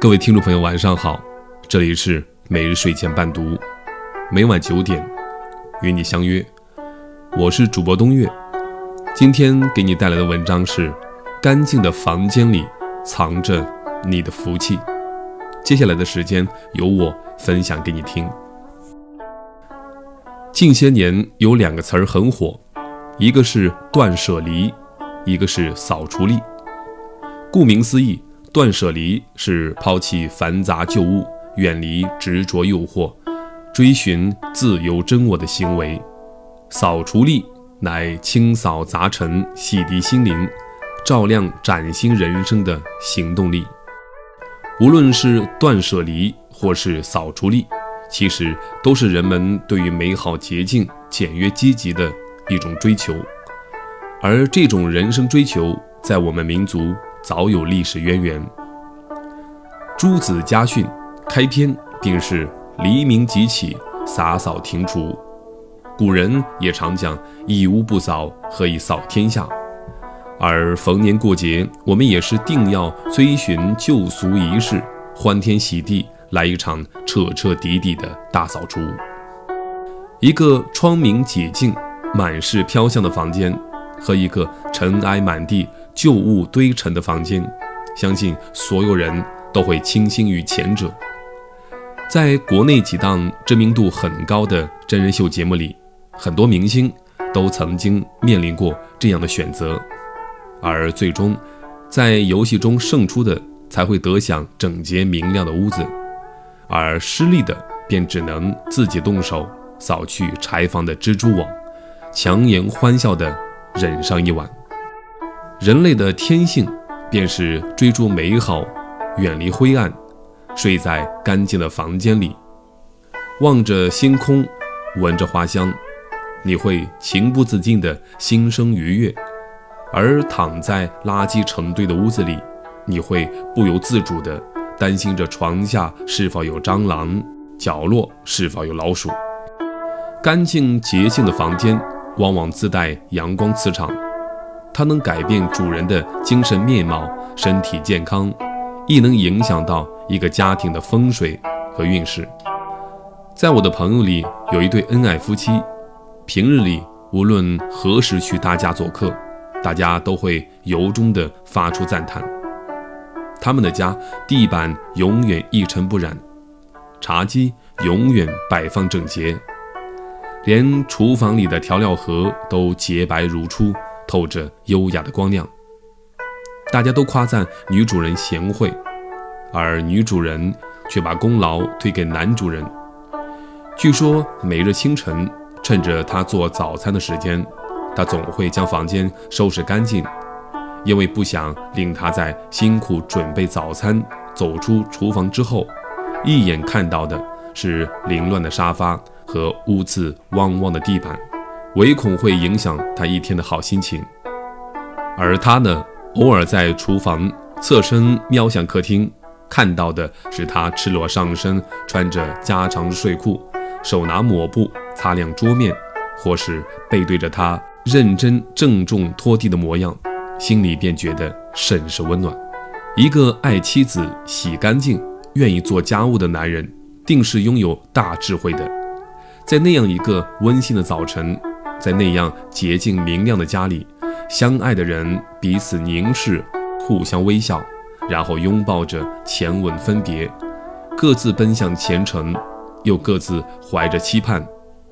各位听众朋友，晚上好，这里是每日睡前伴读，每晚九点与你相约，我是主播东月。今天给你带来的文章是：干净的房间里藏着你的福气。接下来的时间由我分享给你听。近些年有两个词儿很火，一个是断舍离，一个是扫除力。顾名思义。断舍离是抛弃繁杂旧物，远离执着诱惑，追寻自由真我的行为；扫除力乃清扫杂尘、洗涤心灵、照亮崭新人生的行动力。无论是断舍离或是扫除力，其实都是人们对于美好、洁净、简约、积极的一种追求。而这种人生追求，在我们民族。早有历史渊源，《朱子家训》开篇便是“黎明即起，洒扫庭除”。古人也常讲“一屋不扫，何以扫天下”。而逢年过节，我们也是定要追寻旧俗仪式，欢天喜地来一场彻彻底底的大扫除。一个窗明几净、满是飘香的房间，和一个尘埃满地。旧物堆成的房间，相信所有人都会倾心于前者。在国内几档知名度很高的真人秀节目里，很多明星都曾经面临过这样的选择，而最终在游戏中胜出的才会得享整洁明亮的屋子，而失利的便只能自己动手扫去柴房的蜘蛛网，强颜欢笑地忍上一晚。人类的天性便是追逐美好，远离灰暗，睡在干净的房间里，望着星空，闻着花香，你会情不自禁的心生愉悦；而躺在垃圾成堆的屋子里，你会不由自主的担心着床下是否有蟑螂，角落是否有老鼠。干净洁净的房间往往自带阳光磁场。它能改变主人的精神面貌、身体健康，亦能影响到一个家庭的风水和运势。在我的朋友里，有一对恩爱夫妻，平日里无论何时去他家做客，大家都会由衷地发出赞叹。他们的家地板永远一尘不染，茶几永远摆放整洁，连厨房里的调料盒都洁白如初。透着优雅的光亮，大家都夸赞女主人贤惠，而女主人却把功劳推给男主人。据说每日清晨，趁着他做早餐的时间，他总会将房间收拾干净，因为不想令他在辛苦准备早餐走出厨房之后，一眼看到的是凌乱的沙发和污渍汪汪的地板。唯恐会影响他一天的好心情，而他呢，偶尔在厨房侧身瞄向客厅，看到的是他赤裸上身，穿着加长睡裤，手拿抹布擦亮桌面，或是背对着他认真郑重拖地的模样，心里便觉得甚是温暖。一个爱妻子洗干净、愿意做家务的男人，定是拥有大智慧的。在那样一个温馨的早晨。在那样洁净明亮的家里，相爱的人彼此凝视，互相微笑，然后拥抱着前吻分别，各自奔向前程，又各自怀着期盼，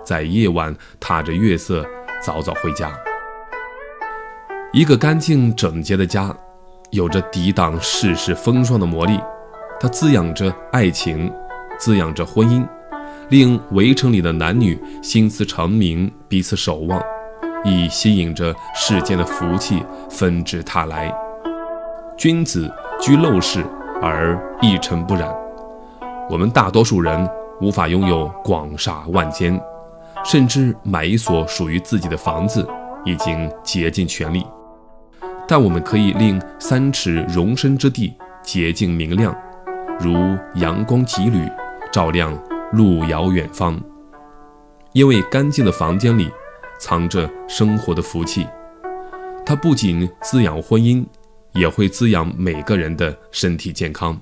在夜晚踏着月色早早回家。一个干净整洁的家，有着抵挡世事风霜的魔力，它滋养着爱情，滋养着婚姻。令围城里的男女心思长明，彼此守望，亦吸引着世间的福气纷至沓来。君子居陋室而一尘不染。我们大多数人无法拥有广厦万间，甚至买一所属于自己的房子，已经竭尽全力。但我们可以令三尺容身之地洁净明亮，如阳光几缕，照亮。路遥远方，因为干净的房间里藏着生活的福气，它不仅滋养婚姻，也会滋养每个人的身体健康。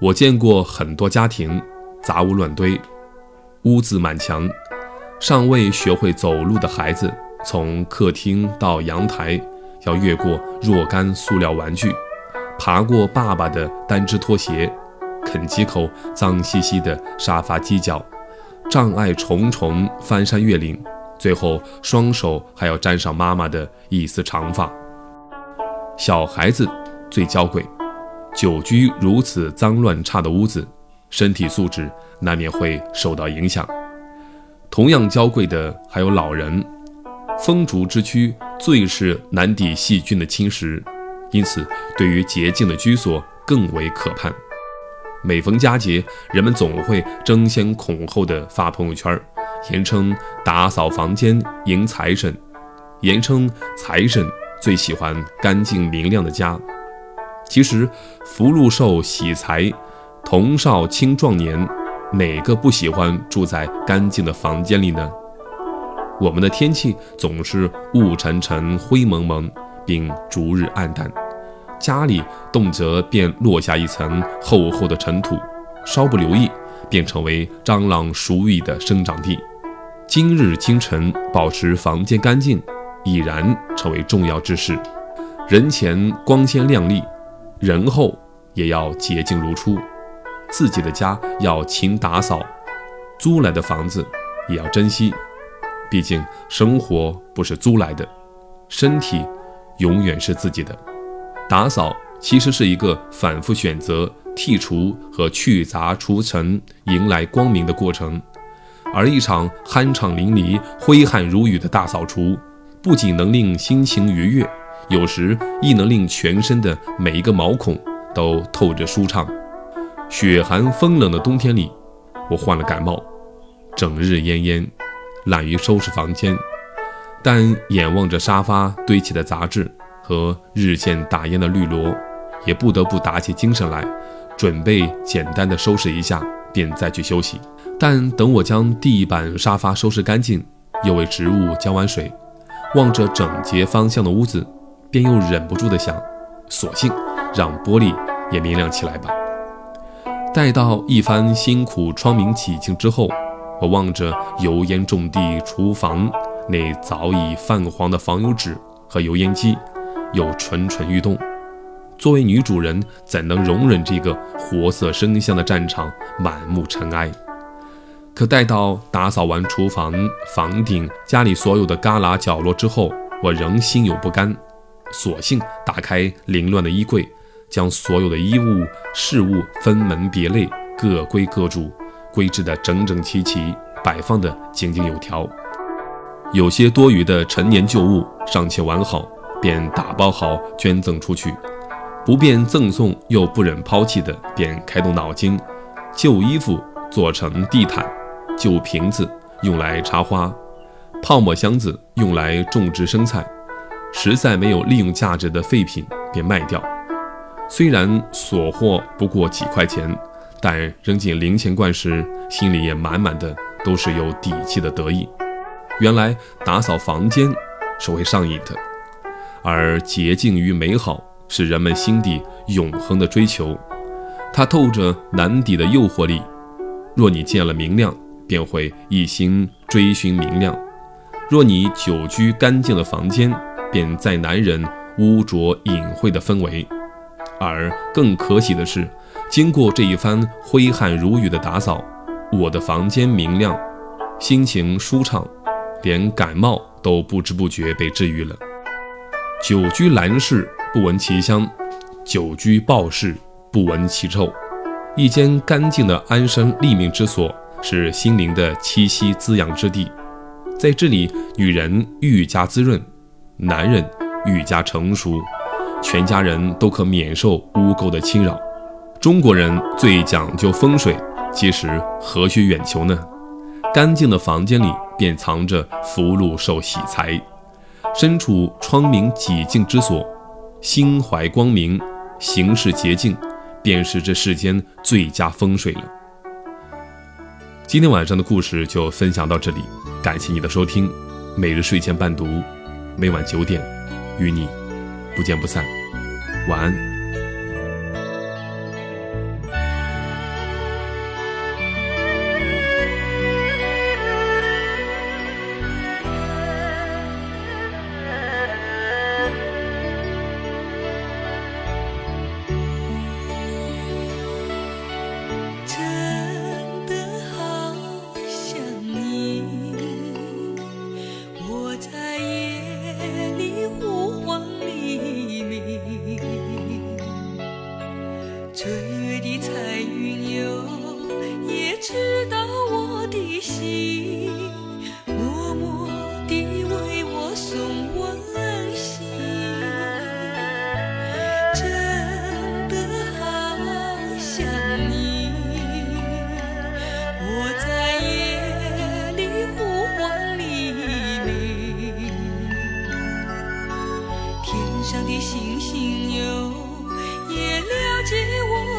我见过很多家庭，杂物乱堆，污渍满墙，尚未学会走路的孩子，从客厅到阳台，要越过若干塑料玩具，爬过爸爸的单只拖鞋，啃几口脏兮兮的沙发犄角，障碍重重，翻山越岭，最后双手还要沾上妈妈的一丝长发。小孩子最娇贵，久居如此脏乱差的屋子，身体素质难免会受到影响。同样娇贵的还有老人，风烛之躯最是难抵细菌的侵蚀，因此对于洁净的居所更为可盼。每逢佳节，人们总会争先恐后的发朋友圈，言称打扫房间迎财神，言称财神。最喜欢干净明亮的家。其实，福禄寿喜财，童少青壮年，哪个不喜欢住在干净的房间里呢？我们的天气总是雾沉沉、灰蒙蒙，并逐日暗淡，家里动辄便落下一层厚厚的尘土，稍不留意，便成为蟑螂鼠蚁的生长地。今日清晨保持房间干净。已然成为重要之事。人前光鲜亮丽，人后也要洁净如初。自己的家要勤打扫，租来的房子也要珍惜。毕竟生活不是租来的，身体永远是自己的。打扫其实是一个反复选择、剔除和去杂除尘，迎来光明的过程。而一场酣畅淋漓、挥汗如雨的大扫除。不仅能令心情愉悦，有时亦能令全身的每一个毛孔都透着舒畅。雪寒风冷的冬天里，我患了感冒，整日恹恹，懒于收拾房间。但眼望着沙发堆起的杂志和日渐打烊的绿萝，也不得不打起精神来，准备简单的收拾一下，便再去休息。但等我将地板、沙发收拾干净，又为植物浇完水。望着整洁方向的屋子，便又忍不住地想：索性让玻璃也明亮起来吧。待到一番辛苦窗明几净之后，我望着油烟重地厨房那早已泛黄的防油纸和油烟机，又蠢蠢欲动。作为女主人，怎能容忍这个活色生香的战场满目尘埃？可待到打扫完厨房、房顶、家里所有的旮旯角落之后，我仍心有不甘，索性打开凌乱的衣柜，将所有的衣物、饰物分门别类、各归各主，归置得整整齐齐，摆放得井井有条。有些多余的陈年旧物尚且完好，便打包好捐赠出去；不便赠送又不忍抛弃的，便开动脑筋，旧衣服做成地毯。旧瓶子用来插花，泡沫箱子用来种植生菜，实在没有利用价值的废品便卖掉。虽然所获不过几块钱，但扔进零钱罐时，心里也满满的都是有底气的得意。原来打扫房间是会上瘾的，而洁净与美好是人们心底永恒的追求，它透着难抵的诱惑力。若你见了明亮，便会一心追寻明亮。若你久居干净的房间，便再难忍污浊隐晦的氛围。而更可喜的是，经过这一番挥汗如雨的打扫，我的房间明亮，心情舒畅，连感冒都不知不觉被治愈了。久居兰室，不闻其香；久居鲍室，不闻其臭。一间干净的安身立命之所。是心灵的栖息滋养之地，在这里，女人愈加滋润，男人愈加成熟，全家人都可免受污垢的侵扰。中国人最讲究风水，其实何须远求呢？干净的房间里便藏着福禄寿喜财，身处窗明几净之所，心怀光明，行事洁净，便是这世间最佳风水了。今天晚上的故事就分享到这里，感谢你的收听。每日睡前伴读，每晚九点，与你不见不散。晚安。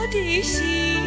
的心。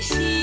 心。